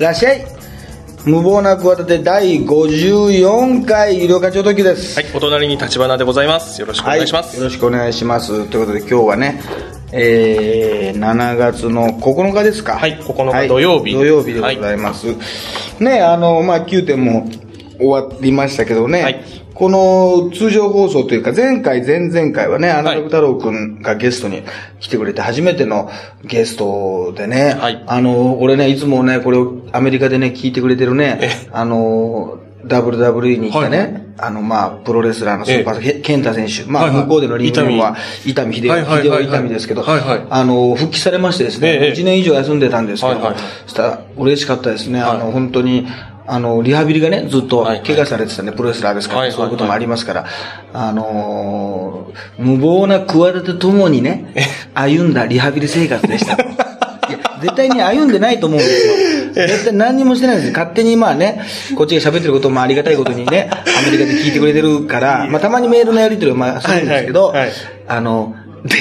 いらっしゃい無謀な企て第54回医療課長時です。はい、お隣に立花でございます。よろしくお願いします。よろしくお願いします。ということで今日はね、えー、7月の9日ですか。はい9日土曜日土曜日でございます。ね、あの、まあ、9点も終わりましたけどね、はい。この通常放送というか、前回、前々回はね、アナログ太郎くんがゲストに来てくれて、初めてのゲストでね、はい。あの、俺ね、いつもね、これをアメリカでね、聞いてくれてるねえ、あの、WWE に来たね、あの、まあ、プロレスラーのスーパーケンタ選手。まあ、はいはい。向こうでのリングネームは、伊丹秀夫、はいはいはい秀夫伊丹ですけど、はいはい。あの、復帰されましてですね、ええ。1年以上休んでたんですけど、はいはい。そしたら嬉しかったですね。あの、はい本当に、あの、リハビリがね、ずっと怪我されてたね、プロレスラーですから、そういうこともありますから、あのー無謀な企てともにね、歩んだリハビリ生活でした。いや絶対に歩んでないと思うんですよ。絶対何にもしてないんですよ。勝手にまあね、こっちが喋ってることもありがたいことにね、アメリカで聞いてくれてるから、まあたまにメールのやり取りをまあするんですけど、あの、で、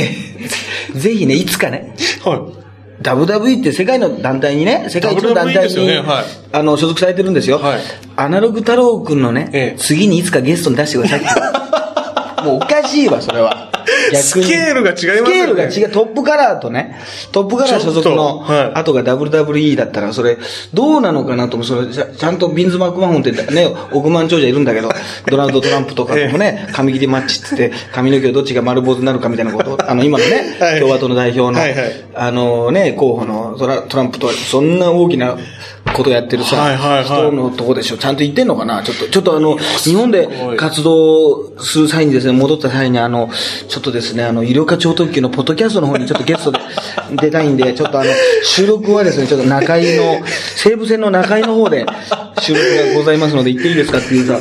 ぜひね、いつかね、はい。WWE って世界の団体にね、世界一の団体に、ねはいあの、所属されてるんですよ。はいアナログ太郎くんのね、ええ次にいつかゲストに出してくださいって。もうおかしいわ、それは。スケールが違いますよね。スケールが違う。トップカラーとね、トップカラー所属の後が WWE だったら、それ、どうなのかなと思う。それちゃちゃんとビンズ・マクマホンってね、億万長者いるんだけど、ドナルド・トランプとかもね、髪切りマッチって言って、髪の毛をどっちが丸坊主になるかみたいなこと、あの、今のね、はい。共和党の代表の、はいはい。あのね、候補のトラトランプとはそんな大きなことやってるさ、はいはいはい人のとこでしょ。ちゃんと言ってんのかな？ちょっと、ちょっとあの、日本で活動する際にですね、戻った際にあの、ちょっとですね、あの、医療課長特急のポッドキャストの方にちょっと ゲストで出たいんで、ちょっとあの、収録はですね、ちょっと中井の、西武線の中井の方で収録がございますので行っていいですかっていうさ、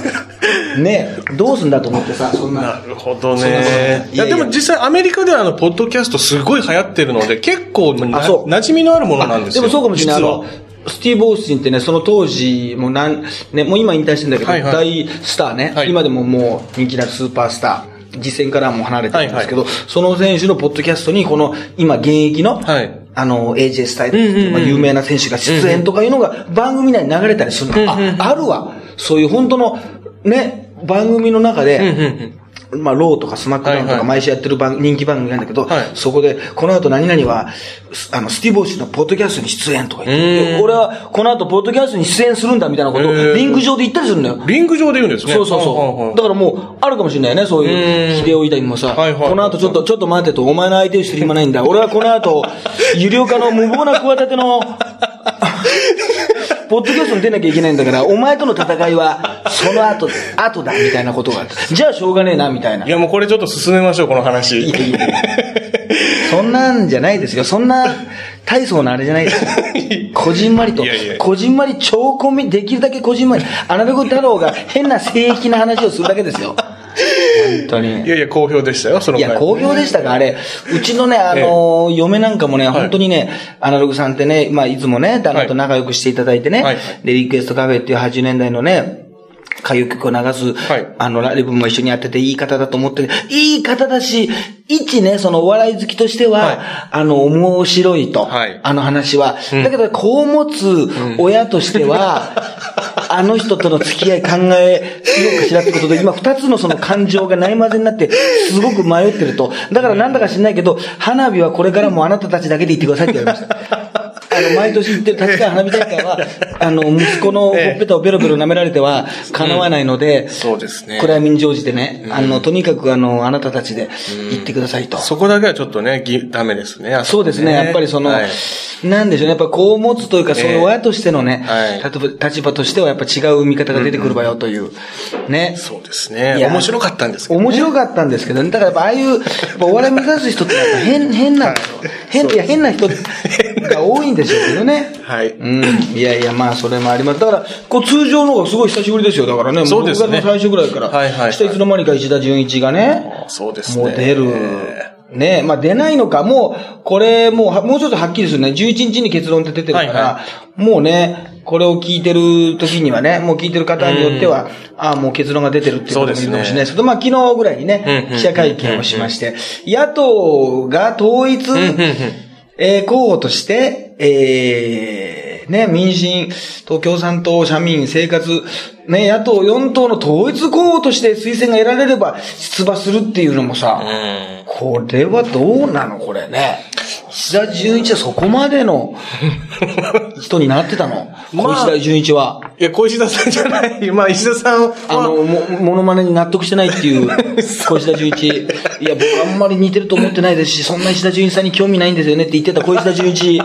ね、どうすんだと思ってさ、そんな。なるほどね。ないいやでも実際アメリカではあの、ポッドキャストすごい流行ってるので、結構馴染みのあるものなんですよ。でもそうかもしれない。スティーブ・オースティンってね、その当時、もうなん、ね、もう今引退してんだけど、はいはい。大スターね、はい。今でももう人気なるスーパースター、実戦からはもう離れてるんですけど、はいその選手のポッドキャストに、この、今現役の、はい。あの、AJ スタイルズっていう、まあ、有名な選手が出演とかいうのが番組内に流れたりするの。あ、あるわ。そういう本当の、ね、番組の中で、まあ、ローとかスマックダウンとかはいはい毎週やってる番、人気番組なんだけど、はいそこで、この後何々は、すあの、スティーブ・オースチンのポッドキャストに出演とか言って、俺はこの後ポッドキャストに出演するんだみたいなことをリング上で言ったりするんだよ。リング上で言うんですね。そうそうそう。だからもう、あるかもしれないね、そういう、うん秀夫以外にもさ、はいはいこの後ちょっと、ちょっと待ってと、お前の相手をしてる暇ないんだ。俺はこの後、有料化の無謀な企ての、ポッドキャストに出なきゃいけないんだから、お前との戦いは、その後、後だ、みたいなことが。じゃあしょうがねえな、みたいな。いや、もうこれちょっと進めましょう、この話。いやいやいやそんなんじゃないですよ。そんな大層なあれじゃないですよ。こじんまりといやいや、こじんまり超コミ、できるだけこじんまり、アナログ太郎が変な聖域な話をするだけですよ。本当に。いやいや、好評でしたよ、その回いや、好評でしたか、あれ。うちのね、あの、嫁なんかもね、本当にね、アナログさんってね、まあ、いつもね、旦那と仲良くしていただいてね、はいで、リクエストカフェっていう80年代のね、歌謡曲を流す、はいあの、ライブも一緒にやってていい方だと思って、いい方だし、一ね、そのお笑い好きとしては、はいあの、面白いと、はいあの話は。だけど、子を持つ親としては、あの人との付き合い考えようかしらってことで、今二つのその感情がないまぜになって、すごく迷ってると。だからなんだか知んないけど、花火はこれからもあなたたちだけで行ってくださいって言われました。あの、毎年行ってる立川花火大会は、あの、息子のほっぺたをベロベロ舐められては、叶わないので、そうですね。暗闇に乗じてね、あの、とにかくあの、あなたたちで行ってくださいと。そこだけはちょっとね、ぎダメですね。そうですね。やっぱりその、はいなんでしょうね。やっぱ子を持つというか、そういう親としてのね、立場としてはやっぱ違う見方が出てくるわよという、ね。そうですね面白かったんですけどね。面白かったんですけどね。だからやっぱああいう、お笑い目指す人ってやっぱ変、変な、変、いや変な人が多いんでしょうけどね。はい。うん。いやいや、まあ、それもあります。だから、こう、通常の方がすごい久しぶりですよ。だからね、そうですね6月の最初ぐらいから。はいはいはいしたいつの間にか石田純一がね、そうですね。もう出る。ねまあ出ないのか、もう、これ、もうは、もうちょっとはっきりするね。11日に結論って出てるから、はいはもうね、これを聞いてる時にはね、もう聞いてる方によっては、ああ、もう結論が出てるっていうこともいるかもしれないですけど、まあ昨日ぐらいにね記者会見をしまして、野党が統一、えー候補として、えーね、民進、東共産党、社民、生活、ね、野党4党の統一候補として推薦が得られれば出馬するっていうのもさ、うん。これはどうなのこれね。石田純一はそこまでの人になってたの？まあ小石田純一は。いや、小石田さんじゃない。まあ、石田さんは、あの、も、モノマネに納得してないってい う、小石田純一。いや、僕あんまり似てると思ってないですし、そんな石田純一さんに興味ないんですよねって言ってた小石田純一。いや、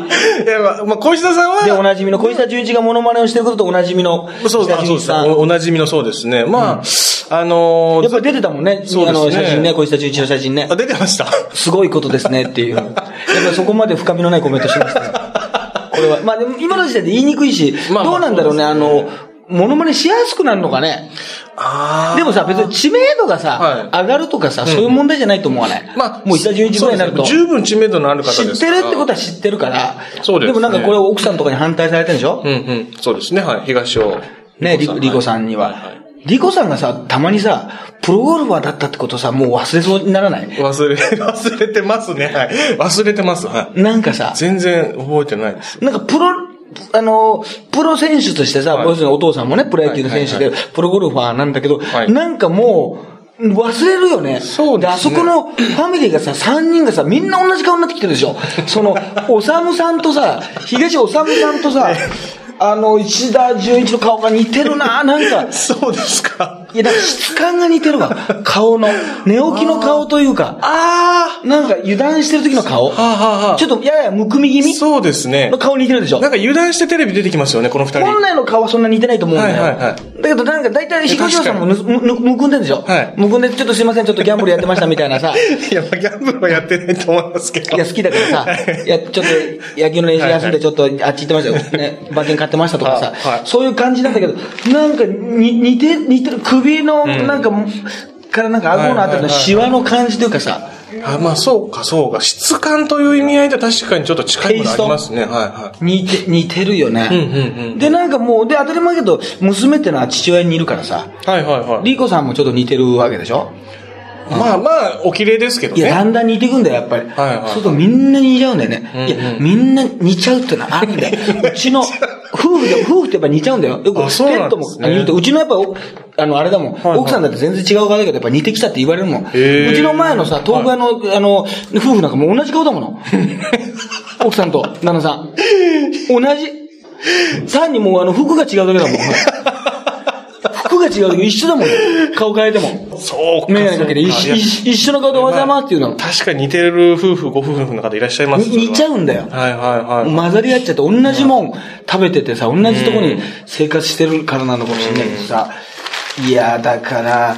まあ、まあ、小石田さんは、で、おなじみの小石田純一がモノマネをしてることとおなじみのそう石田純一さん。おおなじみのそうですね。まあ、あのーやっぱり出てたもんね。そうですねあの、写真ね、小石田純一の写真ねあ、。出てました。すごいことですねっていう。やっぱりそこまで深みのないコメントしましたよ。これは。まあでも今の時点で言いにくいし、まあまあどうなんだろうね、あの、モノマネしやすくなるのかね。あでもさ、別に知名度がさ、はい上がるとかさ、そういう問題じゃないと思わない？まあ、もう石田純一ぐらいになると。そうですね十分知名度のある方です知ってるってことはは知ってるから。そうですねもなんかこれ奥さんとかに反対されてるんでしょ？うんうん。そうですね。はい。東尾。ね、リリコさんには。はいはいリコさんがさ、たまにさ、プロゴルファーだったってことさ、もう忘れそうにならない？忘れ、忘れてますね。はい。忘れてます。はい。なんかさ、全然覚えてないです。なんかプロ、あの、プロ選手としてさ、はい要するにお父さんもね、プロ野球の選手で、はいプロゴルファーなんだけど、はいなんかもう、忘れるよね。そうですねあそこのファミリーがさ、3人がさ、みんな同じ顔になってきてるでしょ。その、おさむさんとさ、東おさむさんとさ、あの、石田純一の顔が似てるななんか、そうですか。いや、だから質感が似てるわ。顔の。寝起きの顔というか、あなんか油断してる時の顔。あはあはあはあちょっとややむくみ気味そうですねの。顔似てるでしょ？なん。か油断してテレビ出てきますよね、この二人。本来の顔はそんな似てないと思うんだよ。はいはいはいだけどなんか大体東尾さんもぬむむむくんでんでしょ？はいむくんで、ちょっとすいません、ちょっとギャンブルやってましたみたいなさ。いや、まあギャンブルはやってないと思いますけど。いや、好きだからさ、いや、ちょっと野球の練習休んでちょっとあっち行ってましたよ。ね、馬券買ってましたとかさ、はいはいそういう感じなんだけど、なんかに似て、似てる、首の、なんか、からなんか顎のあたりのシワの感じというかさ、あ、まあそうか、そうか。質感という意味合いで確かにちょっと近いものありますね。はいはい。似て、似てるよね。うんうんうん。で、なんかもう、で、当たり前だけど、娘ってのは父親にいるからさ、はいはいはい。リコさんもちょっと似てるわけでしょ？まあまあ、お綺麗ですけどいや、だね。んだん似てくんだよ、やっぱり。はいはいそうするとみんな似ちゃうんだよね。うんうんいや、みんな似ちゃうってのはあるんだよ。うちの、夫婦で、夫婦ってやっぱ似ちゃうんだよ。よく、ペットもですね言うと、うちのやっぱ、おあの、あれだもん、奥さんだって全然違う顔だけど、やっぱ似てきたって言われるもん。うーちの前のさ、東北屋の、あの、夫婦なんかもう同じ顔だもの。奥さんと旦那さん。同じ。単にもうあの、服が違うだけだもん。服が違う一緒だもん。顔変えても。そうか。メガネかけて一そうかいや一一緒の顔でおはようございますっていうの。確かに似てる夫婦、ご夫婦の方いらっしゃいますに似ちゃうんだよ。はいはいはい。混ざり合っちゃって、同じもん食べててさ、同じとこに生活してるからなのかもしれないけどさ、いや、だから、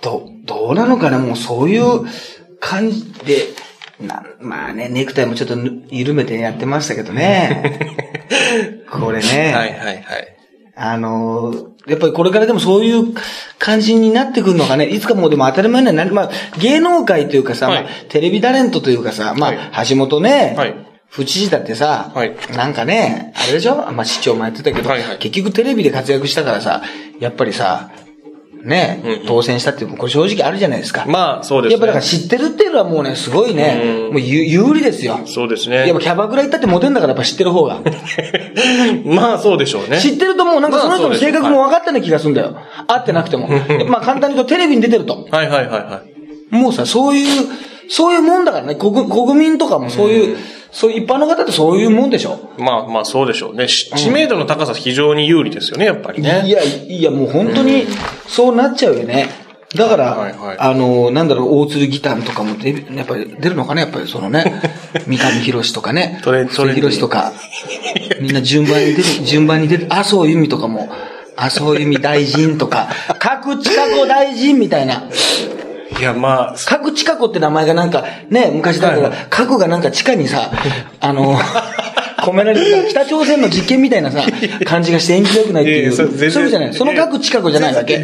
ど、どうなのかな？もうそういう感じで、な、まあね、ネクタイもちょっとぬ緩めてやってましたけどね。これね。はいはいはい。あのーやっぱりこれからでもそういう感じになってくるのがね、いつかもうでも当たり前にはなる。まあ、芸能界というかさ、はい。まあ、テレビタレントというかさ、まあ、はい。橋本ね、はい。府知事だってさ、はい。なんかね、あれでしょ？まあ、市長もやってたけど、はいはい。結局テレビで活躍したからさ、やっぱりさ、ね、うんうん当選したっていう、これ正直あるじゃないですか。まあ、そうですね。やっぱだから知ってるっていうのはもうね、すごいね、うんもう有有利ですよ。そうですやっねぱ。キャバクラ行ったってモテんだからやっぱ知ってる方が。まあ、そうでしょうね。知ってるともうなんかその人の性格もまあ分かったような気がするんだよ。会ってなくても。まあ簡単に言うとテレビに出てると。はいはいはいはい。もうさ、そういう、そういうもんだからね。国国民とかもそういういう一般の方ってそういうもんでしょ？まあまあ、そうでしょうね。し知名度の高さ非常に有利ですよね、やっぱりいね。や、いや、もう本当にそうなっちゃうよね。だから、はいはいあの、なんだろう、大鶴ギターとかも出るやっぱり出るのかね、やっぱりそのね、三上博史とかね、トレトレンディ博史とか、みんな順番に出る、順番に出る、麻生由美とかも、麻生由美大臣とか、各地下子大臣みたいな。いや、まあ、各地下子って名前がなんか、ね、昔だから、核がなんか地下にさ、あの、込められてた北朝鮮の実験みたいなさ、感じがして縁起が良くないっていう。そういうじゃない。その核近くじゃないわけ。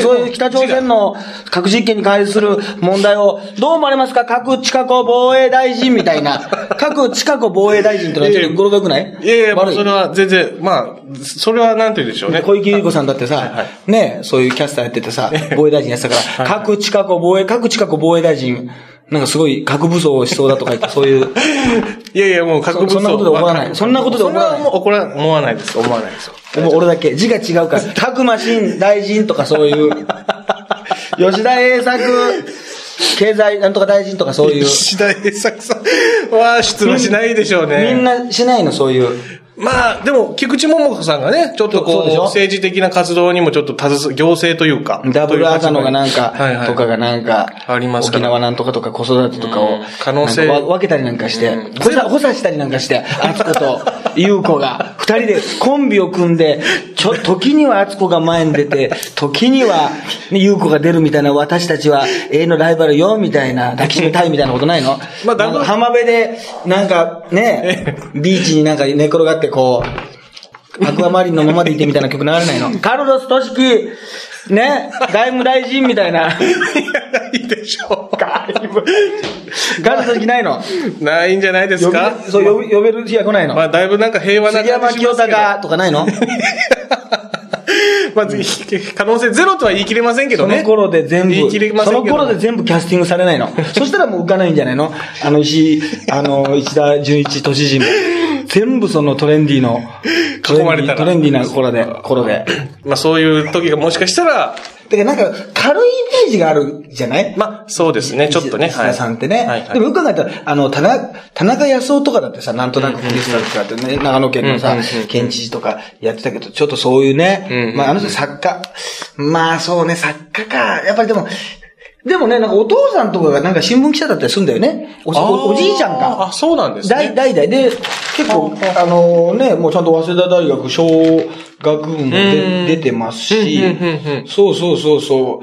そういう北朝鮮の核実験に関する問題を、どう思われますか？核近く防衛大臣みたいな。核近く防衛大臣ってのはちょっと語呂が良くない？いやいや、それは全然、まあ、それはなんて言うんでしょうね。小池百合子さんだってさ、はね、そういうキャスターやっててさ、防衛大臣やってたから、各近く防衛、各近く防衛大臣、なんかすごい核武装をしそうだとか言って、そういう。いやいや、もう核武装そそんなことで怒らないそんなことで怒らないそれはもう怒ら、思わないです。思わないですよ。もう俺だけ、字が違うから。白馬新大臣とかそういう。吉田栄作、経済なんとか大臣とかそういう。石田栄作さんは出馬しないでしょうね。みんなしないの、そういう。まあ、でも、菊池桃子さんがね、ちょっとこう、そう政治的な活動にもちょっと携行政というか。ダブルアザノがなんか、はいはい。とかがなんか、あります沖縄なんとかとか子育てとかをうん、可能性分けたりなんかしてうん、補佐、補佐したりなんかして、敦子と優子が、二人でコンビを組んで、ちょ、時には敦子が前に出て、時には、ね優子が出るみたいな、私たちは永遠のライバルよ、みたいな、抱きしめたいみたいなことないの？まあダブルなんか浜辺で、なんかね、ビーチになんか寝転がってこう、アクアマリンのままでいてみたいな曲流れないの カルロス・トシキ、ね、外務大臣みたいな。いいでしょ外務。カルロス・トシキないのう。ないんじゃないですか？そう、呼べ呼べる日が来ないのまあ、だいぶなんか平和な杉山清隆とかないの？まあ、可能性ゼロとは言い切れませんけどね。その頃で全部、言い切れませんけどその頃で全部キャスティングされないの。そしたらもう浮かないんじゃないの？あの石、あの、石田純一都知事も。全部そのトレンディーの、囲まれたらトレンディーな頃で、頃で。まあ、そういう時がもしかしたら、だからなんか、軽いイメージがあるじゃない？まあ、そうですね、ちょっとね。石田さんってね。はいはいでもよく考えたら、あの、田中、田中康夫とかだってさ、なんとなくゲストだとかってね、長野県のさ県知事とかやってたけど、ちょっとそういうね、まああの人作家。まあそうね、作家か。やっぱりでも、でもね、なんかお父さんとかがなんか新聞記者だったりするんだよね。おおおじいちゃんか。あ、そうなんです代ね。代々。で、結構、あのね、もうちゃんと早稲田大学小学部も出てますし。そうそうそうそ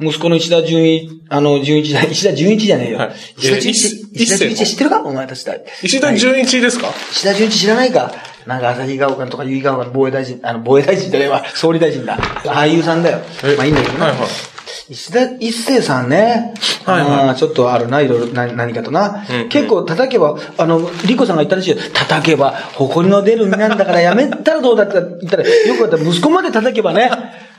う、息子の石田純一、あの、純一じゃない、石田純一じゃねえよ。はい。石田純一、石田純一知ってるか？お前たち。だ。石田純一ですか？石田純一知らないか？なんか朝日が丘とか結城が丘の防衛大臣、あの、防衛大臣じゃないわ、総理大臣だ。俳優さんだよ。え。まあいいんだけどね。はいはい石田一世さんね。はいはいちょっとあるな、いろいろ、な何かとな。うんうん結構叩けば、あの、リコさんが言ったらしいよ。叩けば、誇りの出る身なんだからやめたらどうだって言ったら、よくやったら息子まで叩けばね、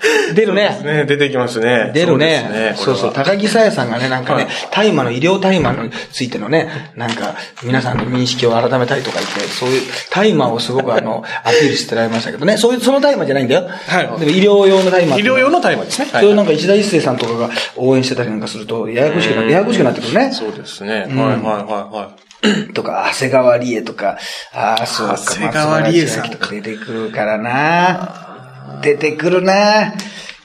出るね。ね、出てきますね。出るね。そそううそう。ですね高木さやさんがね、なんかねはい、大麻の医療大麻についてのね、なんか、皆さんの認識を改めたりとか言って、そういう大麻をすごくあの、アピールしてられましたけどね。そういう、その大麻じゃないんだよ。はいでも医療用の大麻。医療用の大麻ですね。それをなんか石田一生さんとかが応援してたりなんかすると、ややこしくなって、ややこしくなってくるね。そうですね。はいんはいはいはい。とか、長谷川理恵とか、ああ、そうか、長谷川理恵さんとか出てくるからな。出てくるな。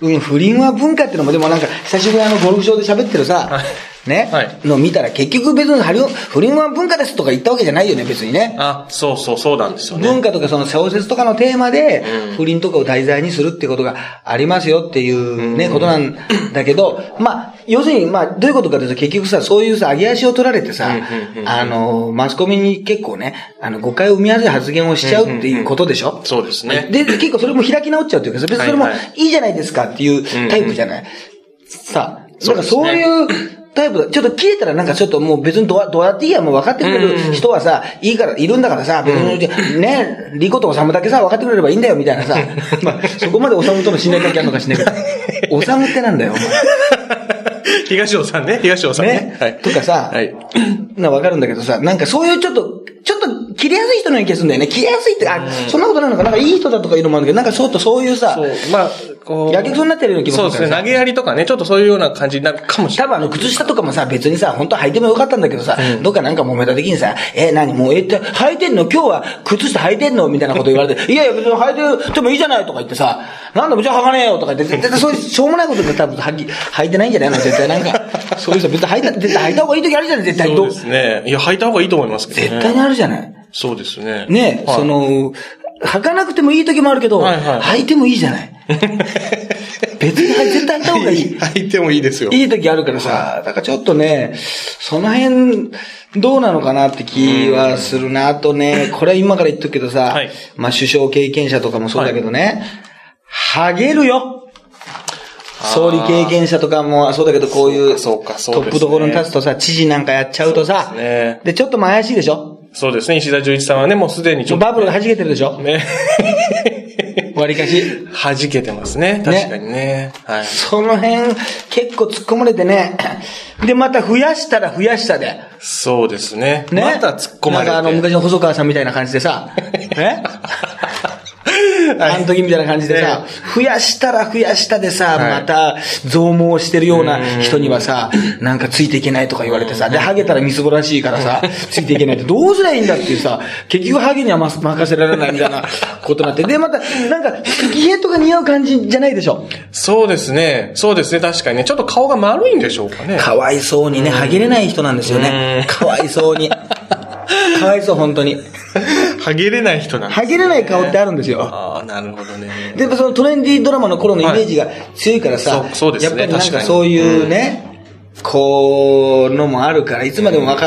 うん、不倫は文化ってのも、でもなんか、久しぶりあの、ゴルフ場で喋ってるさ、ね、はい。の見たら結局別に不倫不倫は文化ですとか言ったわけじゃないよね、別にね。あ、そうそうそうなんですよね。文化とかその小説とかのテーマでうん、不倫とかを題材にするってことがありますよっていうね、ことなんだけど、まあ、要するに、まあ、どういうことかというと結局さ、そういうさ、上げ足を取られてさうんうんう、んあの、マスコミに結構ね、あの、誤解を生みやすい発言をしちゃうっていうことでしょ？そうですね。で、結構それも開き直っちゃうというかさ、別にそれもはいはい。じゃないですかっていうタイプじゃない。さ、なんかそういうタイプだ。ちょっと切れたらなんかちょっともう別にどうどうやっていいや、もう分かってくれる人はさ、いいから、いるんだからさ、別に、ね、リコとオサムだけさ、分かってくれればいいんだよ、みたいなさ。まあ、そこまでオサムとの信頼関係あるのかしないけど。オサムってなんだよ、お 東尾さんね。東尾さん前。ね。ね。はい。とかさ、はい。な、わかるんだけどさ、なんかそういうちょっと、ちょっと切れやすい人のような気がするんだよね。切れやすいって、あ、そんなことないのかなんかいい人だとかいうのもあるけど、なんかそうとそういうさそ、う、まあ。やけくそになってるような気もすそうですね。投げやりとかね、ちょっとそういうような感じになるかもしれない。多分あの、靴下とかもさ、別にさ、本当は履いてもよかったんだけどさ、どっかなんか揉めた時にさ、え、何？もう、え、って履いてんの？今日は靴下履いてんの？みたいなこと言われて、いやいや別に履いててもいいじゃないとか言ってさ、なんだ、うちは履かねえよとか言って、絶対そういうしょうもないことで多分履き、履いてないんじゃないの？絶対なんか、そういうさ、別に履いた、絶対履いた方がいい時あるじゃない？絶対。どそうですね。いや、履いた方がいいと思いますけどね。絶対にあるじゃない？そうですね。ね、はいそ、の、履かなくてもいい時もあるけど、はいはい。履いてもいいじゃない。別に絶対履いた方がいい。履いてもいいですよ。いい時あるからさ、だからちょっとね、その辺、どうなのかなって気はするな。あとね、これは今から言っとくけどさ、はい。まあ首相経験者とかもそうだけどね、ハゲるよ。総理経験者とかもそうだけど、こういうトップどころに立つとさ、知事なんかやっちゃうとさ、で、ちょっとも怪しいでしょそうですね。石田純一さんはね、もうすでにちょっと。バブルが弾けてるでしょ？ね。割りかし。弾けてますね。確かにね。はい。その辺、結構突っ込まれてね。で、また増やしたら増やしたで。そうですね。ね。また突っ込まれて。なんかあの、昔の細川さんみたいな感じでさ。ねあの時みたいな感じでさ、増やしたら増やしたでさ、また増毛してるような人にはさ、なんかついていけないとか言われてさ、で、ハゲたらみすぼらしいからさ、ついていけないってどうすりゃいいんだっていうさ、結局ハゲにはま任せられないみたいな ことになって、で、また、なんか、スキヘッドが似合う感じじゃないでしょ？そうですね。そうですね。確かにね。ちょっと顔が丸いんでしょうかね。かわいそうにね、ハゲれない人なんですよね。かわいそうに。かわいそう、本当に。ハゲれない人なんです、ハゲれない顔ってあるんですよ。ああ、なるほどね。でもそのトレンディードラマの頃のイメージが強いからさ、はいそうそうですねやっぱりなんかそういうね、こう、のもあるから、いつまでも若、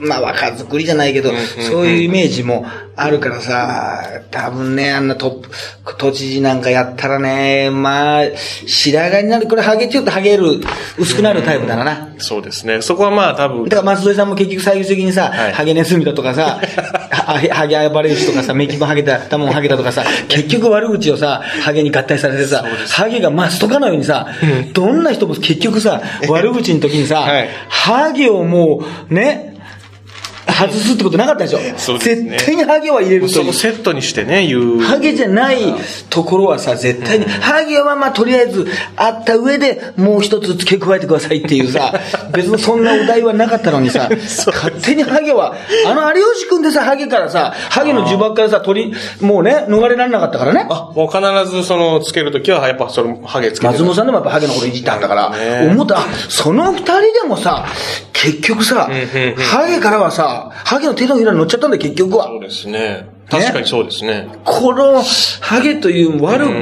まあ若作りじゃないけど、そういうイメージもあるからさ、多分ね、あんなトップ、都知事なんかやったらね、まあ、白髪になる、これハゲ、ちょっとハゲる、薄くなるタイプだな。そうですね。そこはまあ多分だ、から松添さんも結局最終的にさ、はいハゲネズミだとかさ、はハゲ暴れ牛とかさ、メキもハゲた、タモンハゲたとかさ、結局悪口をさ、ハゲに合体されてさ、ハゲがマストかのようにさ、どんな人も結局さ、悪口の時にさ、はいハゲをもう、ね、外すってことなかったでしょ。そうですね絶対にハゲは入れるとその。セットにしてね、言う。ハゲじゃないところはさ、絶対に、ハゲはまあとりあえずあった上でもう一つ付け加えてくださいっていうさ、別にそんなお題はなかったのにさ、勝手にハゲは、あの有吉くんでさ、ハゲからさ、ハゲの呪縛からさ、取り、もうね、逃れられなかったからね。あ、もう必ずその、つけるときは、やっぱその、ハゲつけてる。松本さんでもやっぱハゲのこといじったんだから、ね思った、あその二人でもさ、結局さ、ハゲからはさ、ハゲの手のひらに乗っちゃったんだよ、結局はそ。うですね。確かにそうですね。この、ハゲという悪く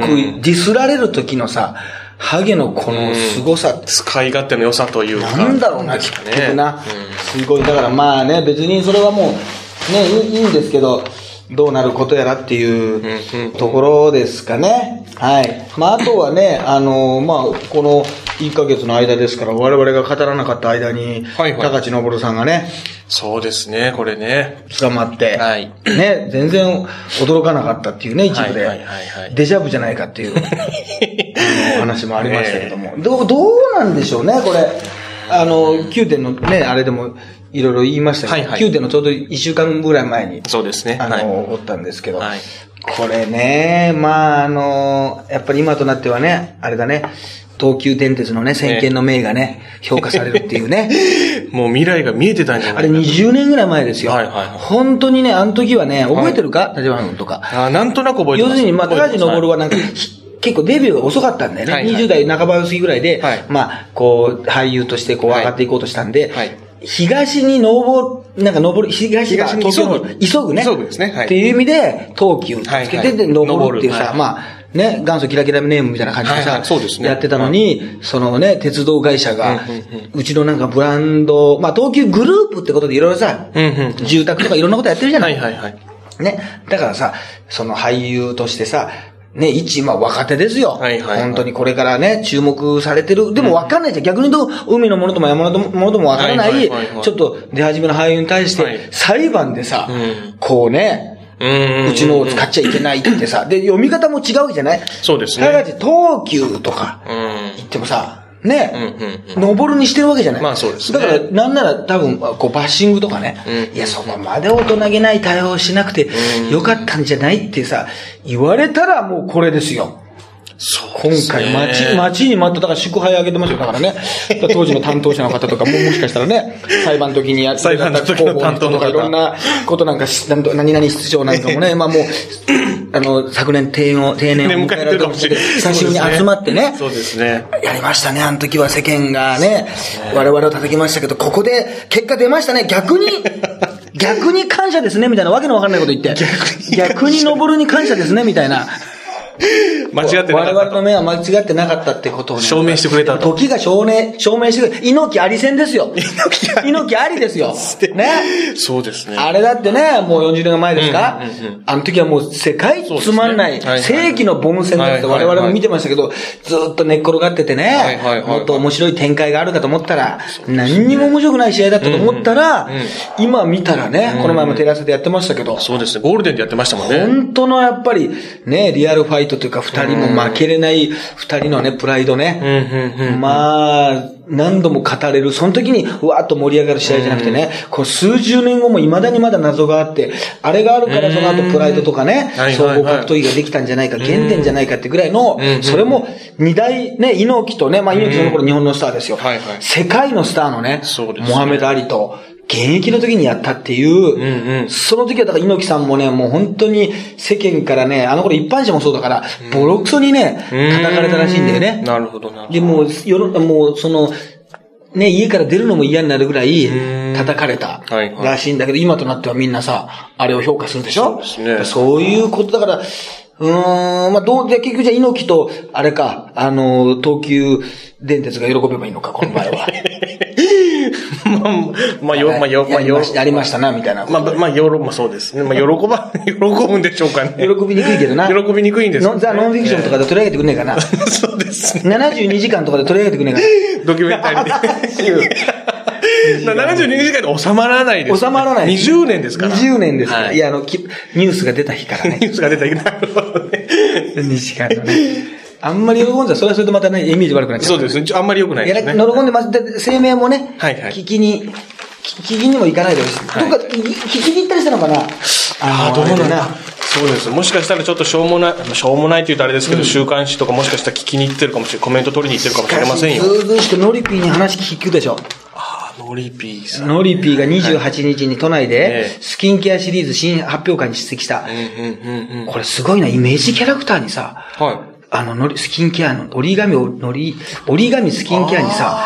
ディスられる時のさ、ハゲのこの凄さ、使い勝手の良さというか。なんだろうな、結局な。すごい。だからまあね、別にそれはもう、ね、いいんですけど、どうなることやらっていうところですかね。はい。まああとはね、あの、まあこの1ヶ月の間ですから、我々が語らなかった間に、はいはい高知昇さんがね、そうですね、これね。捕まって、はいね、全然驚かなかったっていうね、一部で。はいはいはいはいデジャブじゃないかっていう話もありましたけども。どう、どうなんでしょうね、これ。あの、9点のね、あれでもいろいろ言いましたけど、はいはい9点のちょうど1週間ぐらい前に、そうですね。あの、はい。おったんですけど、はいこれね、まああの、やっぱり今となってはね、あれだね、東急電鉄のね、先見の明がね、評価されるっていうね。もう未来が見えてたんじゃなあれいか20年ぐらい前ですよ。はいはいはい本当にね、あの時はね、覚えてるか？立花君とか。あなんとなく覚えてます。要するに、まあ、高橋昇ははなんか、ひ結構デビューが遅かったんだよね。はいはい20代半ば過ぎぐらいで、はいまあ、こう、俳優としてこうはい上がっていこうとしたんで、はい東に登る、なんか登る、東が東に急急ぐね。急ぐですね。はい。っていう意味で、東急つけて、はい。はいで、登るっていうさ、まあ、ね、元祖キラキラネームみたいな感じでさ、そうですね。やってたのに、そのね、鉄道会社が、うちのなんかブランド、まあ、東急グループってことでいろいろさ、住宅とかいろんなことやってるじゃない。はいはいはい。ね。だからさ、その俳優としてさ、ね、一、まあ若手ですよ。はいはいはい。本当にこれからね、注目されてる。でも分かんないじゃん。逆に言うと、海のものとも山のものとも分からなはいちょっと出始めの俳優に対しはい。て、裁判でさうん、こうね、うちのを使っちゃいけないってさ、で、読み方も違うわけじゃない？そうですね。ただし、東急とかうん。言ってもさ、ね。うん、登るにしてるわけじゃない。まあそうですね。だから、なんなら多分、こう、バッシングとかね、うんいや、そこまで大人げない対応しなくてよかったんじゃないってさ、言われたらもうこれですよ。そう今回、待ち、待ちに待った、だから祝杯あげてますよ、だからね。当時の担当者の方とかも、もしかしたらね、裁判の時にやって裁判の時の担当の方いろんなことなんかし、なんと何々室長なんかも ね、まあもう、あの、昨年定年を、定年を迎えられるかもしれない。久しぶりに集まってね。そうですね。やりましたね、あの時は世間がね、我々を叩きましたけど、ここで結果出ましたね、逆に、逆に感謝ですね、みたいなわけのわかんないこと言って。逆に登るに感謝ですね、みたいな。間違ってなかったと我々の目は間違ってなかったってことをね。証明してくれたと時が証明、証明してくれ猪木あり戦ですよ。猪木ありですよ。ね。そうですね。あれだってね、もう40年前ですか、うんうんうんあの時はもう世界つまんない、はいはい世紀のボム戦だって我々も見てましたけど、ずっと寝っ転がっててね、はいはいはいもっと面白い展開があるかと思ったら、何にも面白くない試合だったと思ったら、今見たらね、この前もテレ朝でやってましたけど、そうですね。ゴールデンでやってましたもんね。本当のやっぱりね、リアルファイトというか二人の負けれない二人のね、プライドね。まあ、何度も語れる。その時に、うわーっと盛り上がる試合じゃなくてね、こう数十年後も未だにまだ謎があって、あれがあるからその後プライドとかね総はい合格闘技ができたんじゃないか、原点じゃないかってぐらいのん、それも二大ね、猪木とね、まあ猪木その頃日本のスターですよ。世界のスターのね。モハメド・アリと、現役の時にやったっていう、んうん。その時はだから猪木さんもね、もう本当に世間からね、あの頃一般人もそうだから、ボロクソにね、叩かれたらしいんだよね。なるほどな。で、もう、よろ、もう、その、ね、家から出るのも嫌になるぐらい叩かれたらしいんだけど、今となってはみんなさ、あれを評価するでしょ？そうですね。そういうことだから、うーん、まあ、どう、で、結局じゃあ猪木と、あれか、あの、東急電鉄が喜べばいいのか、この場合は。まあ、まあ、よ、まあ、よ、あ、よやりま、したな、みたいな。まあ、まあ、よろ、まあ、そうです。まあ、喜ば、喜ぶんでしょうかね。喜びにくいけどな。喜びにくいんですのザ・ノンフィクションとかで取り上げてくんねえかな。そうですね。72時間とかで取り上げてくんねえかなドキュメンタリーで。72時間で収まらないです、な。収まらない。20年ですから。20年ですから。いや、あの、ニュースが出た日からね。ニュースが出た日なるほどね。2時間のね。あんまり喜んじゃ、それはそれでまたね、イメージ悪くなっちゃう。そうですね。あんまり良くないいや、ですね。喜んでます。で、声明もね、はいはい聞きに、聞きにも行かないでほしい。どっか聞きに行ったりしたのかな？ああ、どうなんだな。そうです。もしかしたらちょっとしょうもない、まあしょうもないって言うとあれですけど、週刊誌とかもしかしたら聞きに行ってるかもしれない。コメント取りに行ってるかもしれませんよ。ずうずうしくノリピーに話聞くでしょ。ああ、ノリピーさん。ノリピーが28日に都内でええ、スキンケアシリーズ新発表会に出席した。うんうんうん。これすごいな、イメージキャラクターにさ、はい。あの、のりスキンケアの、折り紙を、のり、折り紙スキンケアにさ、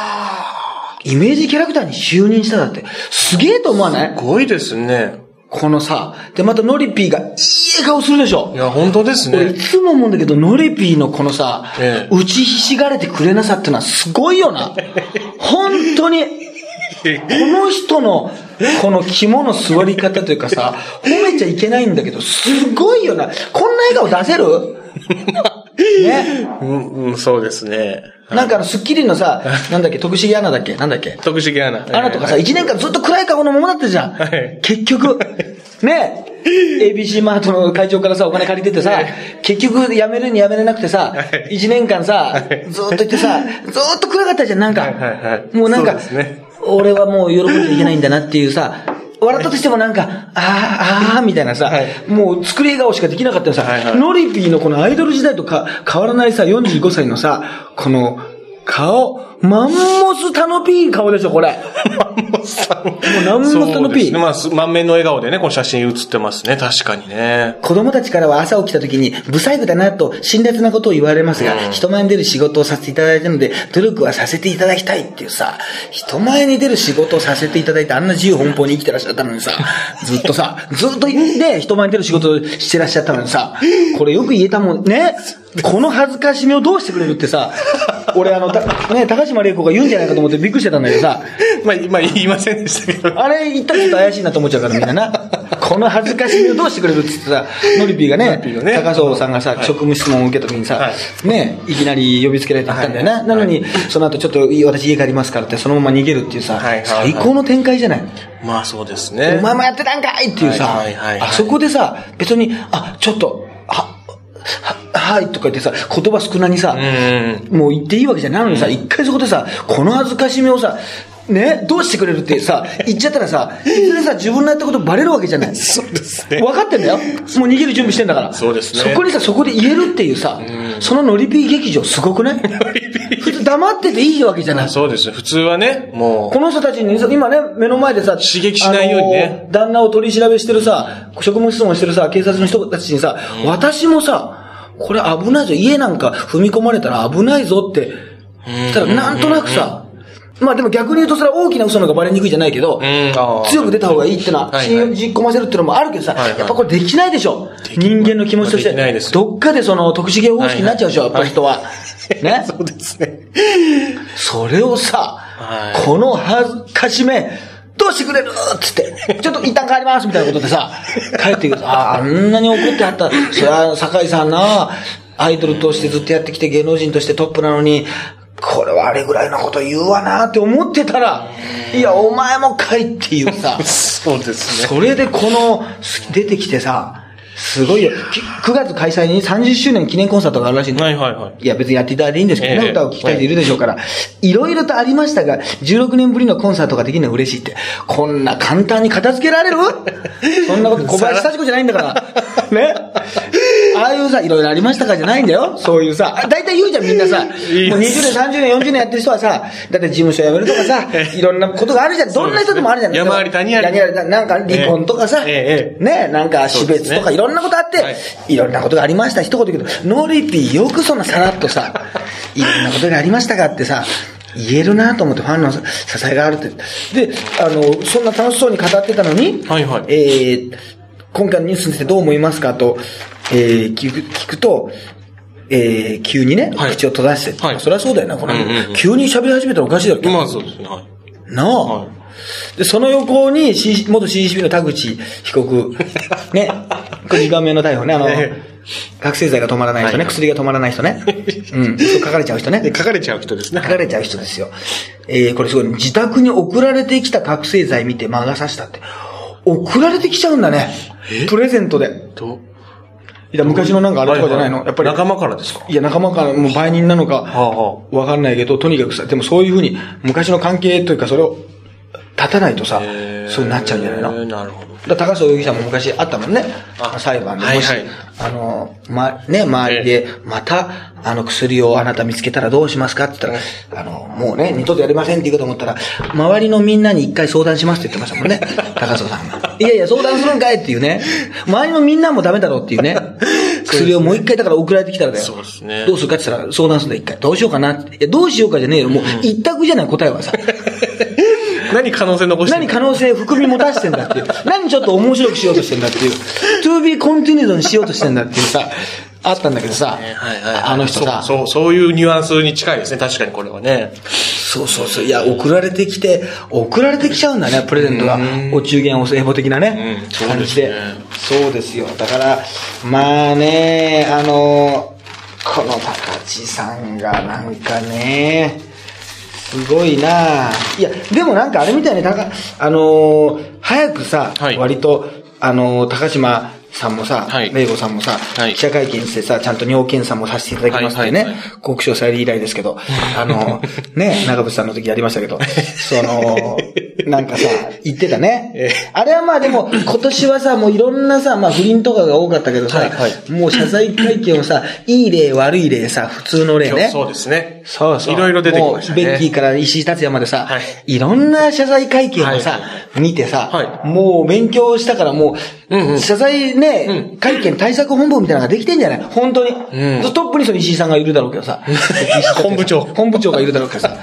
イメージキャラクターに就任しただって、すげえと思わない？すごいですね。このさ、で、またノリピーがいい笑顔するでしょ？いや、本当です俺いね。つも思うんだけど、ノリピーのこのさ、ええ打ちひしがれてくれなさってのはすごいよな。本当に、この人の、この肝の座り方というかさ、褒めちゃいけないんだけど、すごいよな。こんな笑顔出せる？ね。うん、うん、そうですね。なんかあの、スッキリのさ、なんだっけ、上重アナだっけ？なんだっけ？上重アナ。アナとかさ、一年間ずっと暗い顔のままだったじゃん。はい。結局、ね、ABC マートの会長からさ、お金借りててさ、結局辞めるに辞めれなくてさはい、一年間さ、ずっと言ってさ、ずっと暗かったじゃん、なんか。もうなんか俺はもう喜んじゃいけないんだなっていうさ、笑ったとしてもなんか、あー、あー、みたいなさ、はい。もう作り笑顔しかできなかったよさ、はいはい。ノリピーのこのアイドル時代とか変わらないさ、45歳のさ、この顔、マンモスタノピー顔でしょ、これ。マンモスさん。もうマンモスタノピーまあ、す満面の笑顔でね、この写真写ってますね。確かにね。子供たちからは朝起きた時に、不細工だなと辛辣なことを言われますが、うん人前に出る仕事をさせていただいたので、努力はさせていただきたいっていうさ、人前に出る仕事をさせていただいて、あんな自由奔放に生きてらっしゃったのにさ、ずっとさ、ずっとね、人前に出る仕事をしてらっしゃったのにさ、これよく言えたもんね。この恥ずかしみをどうしてくれるってさ、俺あの、たね、高島玲子が言うんじゃないかと思ってびっくりしてたんだけどさ、まあ、今言いませんでしたけど。あれ言ったらちょっと怪しいなと思っちゃうからみんなな。この恥ずかしみをどうしてくれるって言ってさ、ノリピーがね、ね高荘さんがさ、職務質問を受けた時にさ、はね、いきなり呼びつけられてたんだよな。はいなのに、その後ちょっといい私家帰りますからってそのまま逃げるっていうさ、はいはいはい最高の展開じゃない？まあ、そうですね。お前もやってたんかいっていうさ、はいはいはいはいあそこでさ、別に、あ、ちょっと、は、は、はいとか言ってさ、言葉少なにさ、うん。もう言っていいわけじゃないのにさ、一回そこでさ、この恥ずかしみをさ、ね、どうしてくれるってさ、言っちゃったらさ、いずれさ、自分のやったことバレるわけじゃない。そうですね。分かってんだよ。もう逃げる準備してんだから。そうですねそこにさ、そこで言えるっていうさ、そのノリピー劇場すごくない？普通黙ってていいわけじゃない。そうですね。普通はね、もこの人たちに、今ね、目の前でさ、刺激しないようにね旦那を取り調べしてるさ、職務質問してるさ、警察の人たちにさ、私もさ、これ危ないぞ、家なんか踏み込まれたら危ないぞって、たらなんとなくさ、まあでも逆に言うとそれは大きな嘘の方がバレにくいじゃないけど、強く出た方がいいってのは、信じ込ませるってのもあるけどさ、やっぱこれできないでしょ。人間の気持ちとして。できないです。どっかでその特殊芸方式になっちゃうでしょ、やっぱ人は。ね？そうですね。それをさ、はい。この恥ずかしめ、どうしてくれる？っつって、ちょっと一旦帰りますみたいなことでさ、帰ってくる。ああ、あんなに怒ってはった。そりゃ、酒井さんな、アイドルとしてずっとやってきて芸能人としてトップなのに、これはあれぐらいのこと言うわなって思ってたら、いや、お前もかいっていうさ、そうですね。それでこの、出てきてさ、すごいよ。き9月開催に30周年記念コンサートがあるらしいんだよはいはいはい。いや、別にやっていただいていいんですけどね、ええ歌を聴きたい人いるでしょうから。いろいろとありましたが、16年ぶりのコンサートができるのは嬉しいって。こんな簡単に片付けられる？そんなこと、小林幸子じゃないんだから。ね？ああいうさ、いろいろありましたかじゃないんだよ。そういうさ、大体言うじゃん、みんなさ。もう20年、30年、40年やってる人はさ、だって事務所辞めるとかさ、いろんなことがあるじゃん。どんな人でもあるじゃん。山あり谷あり谷ありなんか離婚とかさ、ね、なんか死別とかいろんなことあって、はいいろんなことがありました。一言言うけど、ノリピーよくそんなさらっとさ、いろんなことがありましたかってさ、言えるなと思ってファンの支えがあるって。で、あの、そんな楽しそうに語ってたのに、はいはいえー、今回のニュースについてどう思いますかと、えー、聞く、聞くと、えー、急にね、はい口を閉ざして、はいそりゃそうだよな、これ、うんうんうん急に喋り始めたらおかしいだろ。まあそうですね。はい。なあ、はいで、その横に、C、元 CCP の田口被告、ね、これ2番目の逮捕ね、あのえ、覚醒剤が止まらない人ね、はい薬が止まらない人ね、うん、そう書かれちゃう人ね。で、書かれちゃう人ですね。書かれちゃう人ですよ。えー、これすごい、自宅に送られてきた覚醒剤見て魔が差したって。送られてきちゃうんだね。プレゼントで。と、いや、昔のなんかあれとかじゃないの、やっぱり。仲間からですか？いや、仲間からもう売人なのか、わかんないけど、とにかくさ、でもそういうふうに、昔の関係というか、それを立たないとさ、そうなっちゃうんじゃないの？なるほど。高橋容疑者も昔あったもんね。あ裁判で。もし、はいはいあの、ま、ね、周りで、また、あの薬をあなた見つけたらどうしますかって言ったら、あの、もうね、二度とやりませんって言うかと思ったら、周りのみんなに一回相談しますって言ってましたもんね。高須さんが。いやいや、相談するんかいっていうね。周りのみんなもダメだろうっていうね。薬をもう一回だから送られてきたらだよ。そうですねどうするかって言ったら相談するんだよ、一回。どうしようかなって。いや、どうしようかじゃねえよ。もう一択じゃない、答えはさ。何可能性残してる何可能性含み持たしてんだっていう。何ちょっと面白くしようとしてんだっていう。to be continued にしようとしてんだっていうさ、あったんだけどさ、はいはいはい。あの人さ、そう、そう、そういうニュアンスに近いですね。確かにこれはね。そうそうそう、いや、送られてきて、送られてきちゃうんだね、プレゼントが。お中元、お歳暮的なね、うんそう感じで。そうですよ。だから、まあね、あの、この高知さんがなんかね、すごいな。いや、でもなんかあれみたいに、たかあのー早くさ、はい。割と、あのー高島さんもさ、はい。玲子さんもさ、はい。記者会見してさ、ちゃんと尿検査もさせていただきますってね、はいはい国書される以来ですけど、あの、ね、長渕さんの時やりましたけど、その、なんかさ、言ってたね。えあれはまあでも、今年はさ、もういろんなさ、まあ不倫とかが多かったけどさ、はいはいもう謝罪会見をさ、いい例、悪い例さ、普通の例ね。そうですね。そうそう。いろいろ出てきましたねもうベッキーから石井達也までさ、はいい、ろんな謝罪会見をさ、は見てさ、はいもう勉強したからもう、うんうん謝罪ね、会見対策本部みたいなのができてんじゃない？本当に。んトップにその石井さんがいるだろうけどさ。本部長本部長がいるだろうけどさ。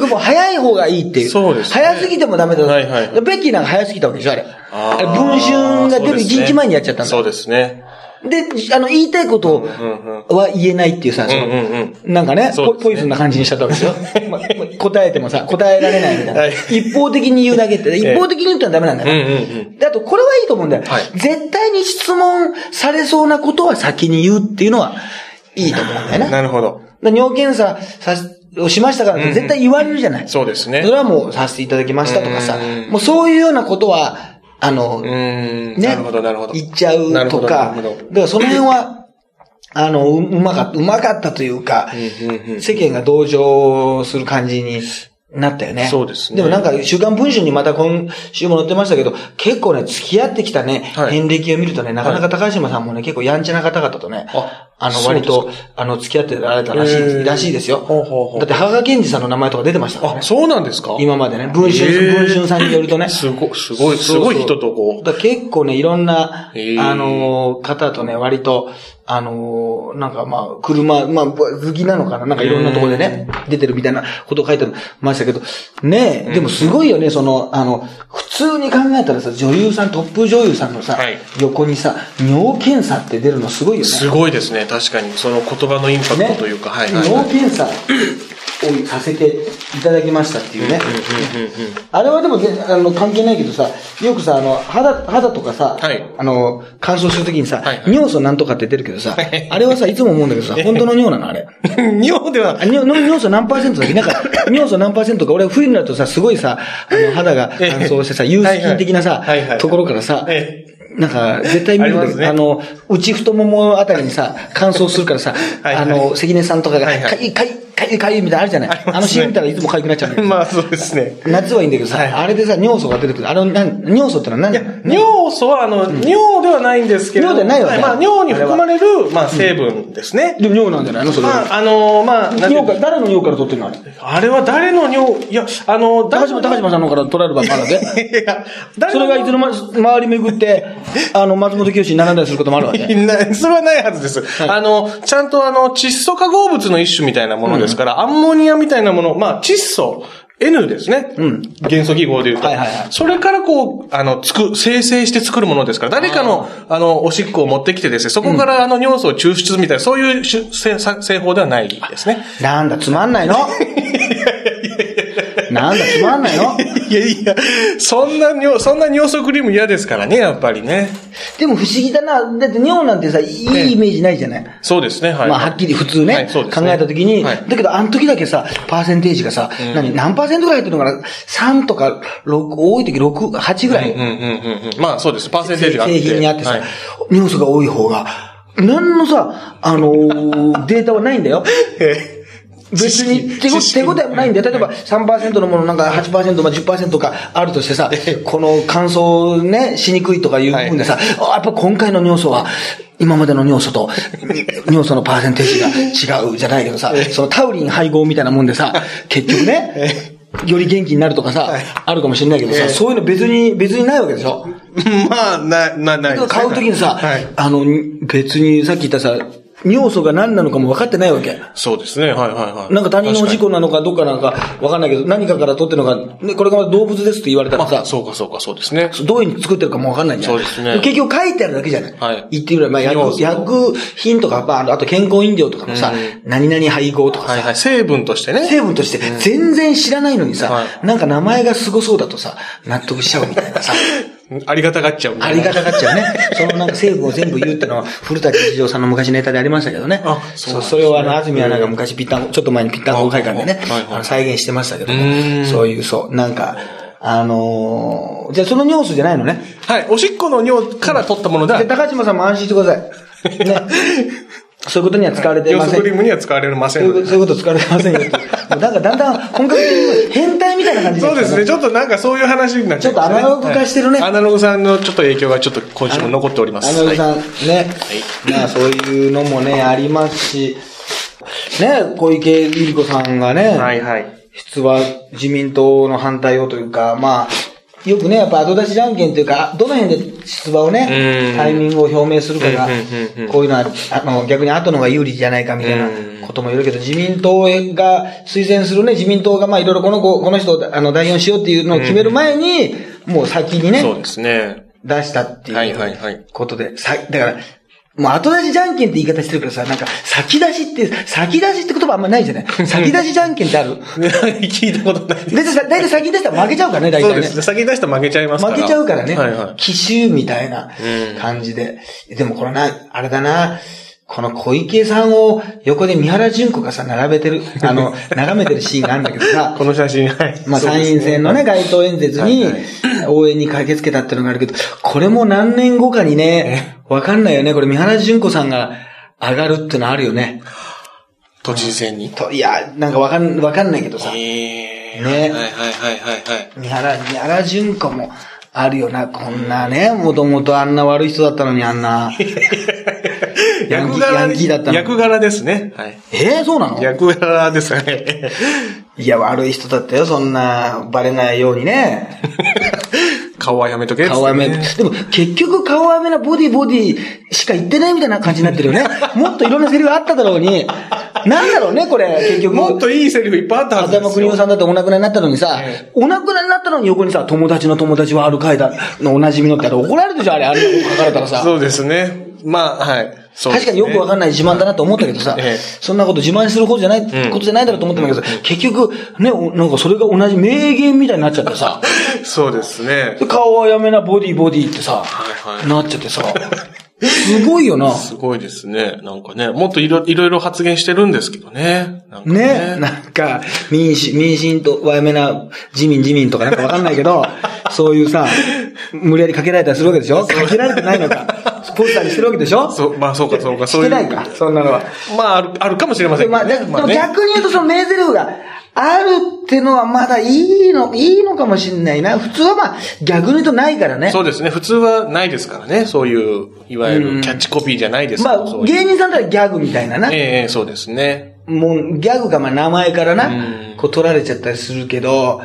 結局もう早い方がいいっていう。そうですね早すぎてもダメだ。はいはいベッキーなんか早すぎたわけでしょ、あれ。あーあれ文春が出る1日前にやっちゃったんだ。そうですね。で、あの、言いたいことは言えないっていうさ、そのうんうんなんかねねポイズンな感じにしちゃったわけですよ。まま答えてもさ、答えられないみたいな。はい一方的に言うだけって、一方的に言ったらダメなんだよ。うんうんうんで、あと、これはいいと思うんだよ。はい絶対に質問されそうなことは先に言うっていうのは、いいと思うんだよね。なるほど。だ尿検査さしをしましたからって絶対言われるじゃない。そうですねそれはもうさせていただきましたとかさうん、もうそういうようなことは、あの。ね。なるほど、なるほど。言っちゃうとか、なるほどだからその辺は、あの、ううまかった、うまかったというか、うんうんうん世間が同情する感じになったよね。そうですね。でもなんか、週刊文春にまた今週も載ってましたけど、結構ね、付き合ってきたね、はい。遍歴を見るとね、なかなか高島さんもね、結構やんちゃな方々とね、ああの、割と、あの、付き合ってられたらしい、らしいですよ。ほうほうほう。だって、羽賀健二さんの名前とか出てましたからね。あ、。そうなんですか。今までね、文春、文春さんによるとね。すご、すごい、すごい人とこだから結構ね、いろんな、あのー方とね、割と、あのーなんかまあ、車、まあ、好きなのかな？なんかいろんなところでね、出てるみたいなことを書いてましたけど、ねえ、でもすごいよね、その、あの、普通に考えたらさ、女優さん、トップ女優さんのさ、はい。横にさ、尿検査って出るのすごいよね。すごいですね。確かに。その言葉のインパクトというか、はい。はい、尿検査をさせていただきましたっていうね。あれはでもぜあの関係ないけどさ、よくさ、あの、肌、肌とかさ、はい。あの、乾燥するときにさ、はいはい。尿素なんとかって出るけどさ、あれはさ、いつも思うんだけどさ、本当の尿なのあれ。尿では。あ、尿尿素何パーセントだっけ？なんか、尿素何パーセントか、俺冬になるとさ、すごいさ、あの、肌が乾燥してさ、有機菌的なさはいはい、ところからさえ、なんか、絶対見るんだけど、あねあの、内太ももあたりにさ、乾燥するからさ、はいはいあの、関根さんとかが、はいはいかゆいかゆい、かゆいかゆいみたいなのあるじゃない？あねあの CM 見たらいつもかゆくなっちゃうんだけど。まあそうですね。夏はいいんだけどさ、はいあれでさ、尿素が出てくる。あの、なん尿素ってのは何？いや、尿素は、あの、尿ではないんですけれど尿ではないわけ？まあ、尿に含まれる、まあ、成分ですね。でも尿なんじゃないの？それは。まあ、あの、まあ、尿か、誰の尿から取ってるのあれ？は誰の尿、いや、あの、高島、高島さんの方から取られればまだで。いや、誰それがいつの間に周り巡って、あの、松本清に並んだりすることもあるわけ？なそれはないはずです。あの、ちゃんとあの、窒素化合物の一種みたいなものですから、アンモニアみたいなもの、まあ、窒素、N ですね。うん元素記号で言うと。はいはいはいそれからこう、あの、つく、生成して作るものですから、誰かの、あの、おしっこを持ってきてですね、そこからあの、尿素を抽出みたいな、そういうし製製法ではないですね。なんだ、つまんないの？なんだ、つまんないの？いやいや、そんな尿、そんな尿素クリーム嫌ですからね、やっぱりね。でも不思議だな。だって尿なんてさ、いいイメージないじゃない？そうですね、はい。まあ、はっきり普通ね、はいね考えたときに、はいだけど、あの時だけさ、パーセンテージがさ、何、何パーセントぐらい入ってるのかな ?3 とか6、多い時6、8ぐらい、うんうんうんうん。まあそうです。パーセンテージがあって。製品にあってさ、はい尿素が多い方が、何のさ、あのーデータはないんだよ。別に手ご手応えもないんだよ。例えば3%のものなんか8%、まあ10%かあるとしてさ、この乾燥ね、しにくいとかいう部分でさ、あやっぱ今回の尿素は、今までの尿素と、尿素のパーセンテージが違うじゃないけどさ、そのタウリン配合みたいなもんでさ、結局ね、より元気になるとかさ、あるかもしれないけどさ、そういうの別に、別にないわけでしょ？まあ、な、な、ないですね買うときにさ、はい。あの、別にさっき言ったさ、尿素が何なのかも分かってないわけ。そうですね。はいはいはい。なんか他人のお事故なのかどっかなのか分かんないけど、何かから取ってるのか、ね、これが動物ですって言われたらさまあ、、そうかそうか、そうですね。どういうふうに作ってるかも分かんないじゃん。そうですね結局書いてあるだけじゃない。はい言ってみれば、まあ薬薬品とか、まあ、あと健康飲料とかのさ、何々配合とかさ、はいはい。成分としてね。成分として全然知らないのにさ、はなんか名前がすごそうだとさ、納得しちゃうみたいなさ。ありがたがっちゃう。ありがたがっちゃうね。そのなんか成分を全部言うってのは、古舘一条さんの昔ネタでありましたけどね。あそうねそれをあの、安住アナが昔ピッタン、ちょっと前にピッタン公会館でね、あの再現してましたけどもそういう、そう、なんか、あのーじゃあその尿素じゃないのね。はい。おしっこの尿から取ったものではで、、高島さんも安心してください。ね。そういうことには使われてません尿素ク。リームには使われません。そういうこと使われてませんよ なんかだんだん本格的に変態みたいな感じそうですね。ちちょっとなんかそういう話になっちゃいますねちょっとアナログ化してるねはいアナログさんのちょっと影響がちょっと今週も残っております。アナログさん、はいね、まあそういうのもね、ありますし、ね、小池百合子さんがね、はいはい。出馬、自民党の反対をというか、まあ、よくね、やっぱ後出しじゃんけんというか、どの辺で出馬をねう、ん。タイミングを表明するかがこういうのは、あの、逆に後のが有利じゃないかみたいなことも言うけど、自民党が推薦するね、自民党がまあいろいろこの子、この人をあの代表しようっていうのを決める前に、もう先にね、そうですね。出したっていう。はいはいはい。ことで、さ、だから、もう後出しじゃんけんって言い方してるけどさ、なんか、先出しって、先出しって言葉あんまないじゃない？先出しじゃんけんってある？聞いたことないです。大体先出したら負けちゃうからね、大体ね。そうですね。先に出したら負けちゃいますから。負けちゃうからね。はいはい。奇襲みたいな感じで。でもこれな、あれだな、この小池さんを横で三原淳子がさ、並べてる、あの、眺めてるシーンがあるんだけどさ、この写真、はい。まあ参院選のね、街頭演説に応援に駆けつけたっていうのがあるけど、これも何年後かにね、わかんないよね。これ三原淳子さんが上がるってのあるよね。都知事選に？といや、なんかわかん、わかんないけどさ、ええねはいはいはいはいはい。三原、三原淳子もあるよな。こんなね、もともとあんな悪い人だったのにあんな。役柄ヤンキーだったの役柄ですね。はい。えー、そうなの？役柄ですね。いや、悪い人だったよ、そんな、バレないようにね。顔はやめとけね顔はめ、でも結局顔はめなボディボディしか言ってないみたいな感じになってるよね。もっといろんなセリフあっただろうに、なんだろうね、これ、結局。もっといいセリフいっぱいあったはずですよ。風間国夫さんだってお亡くなりになったのにさ、えお亡くなりになったのに横にさ、友達の友達はアルカイダのおなじみのってあれ怒られるでしょ、あれ、あれ書かれたらさ。そうですね。まあ、はい。ね確かによくわかんない自慢だなと思ったけどさ、ええそんなこと自慢することじゃない、んことじゃないだろうと思ったんだけどさ、結局、ね、おなんかそれが同じ名言みたいになっちゃってさ、そうですね。で顔はやめな、ボディボディってさ、はいなっちゃってさ、すごいよな。すごいですね。なんかね、もっといろいろいろ発言してるんですけどね。なんかね、なんか、民主、民進と、わやめな、自民自民とかなんかわかんないけど、そういうさ、無理やりかけられたりするわけでしょ？かけられてないのか？ポスターにしてるわけでしょ？そう、まあそうかそうか、そういう。してないか、そんなのは。まあある、あるかもしれませんけどまあ、ね。でまあねも逆に言うとその名台詞があるってのはまだいいの、いいのかもしれないな。普通はまあ、逆に言うとないからね。そうですね。普通はないですからね。そういう、いわゆるキャッチコピーじゃないですけまあ、芸人さんだったらギャグみたいなな。ええええそうですね。もう、ギャグがまあ名前からなうん、こう取られちゃったりするけど、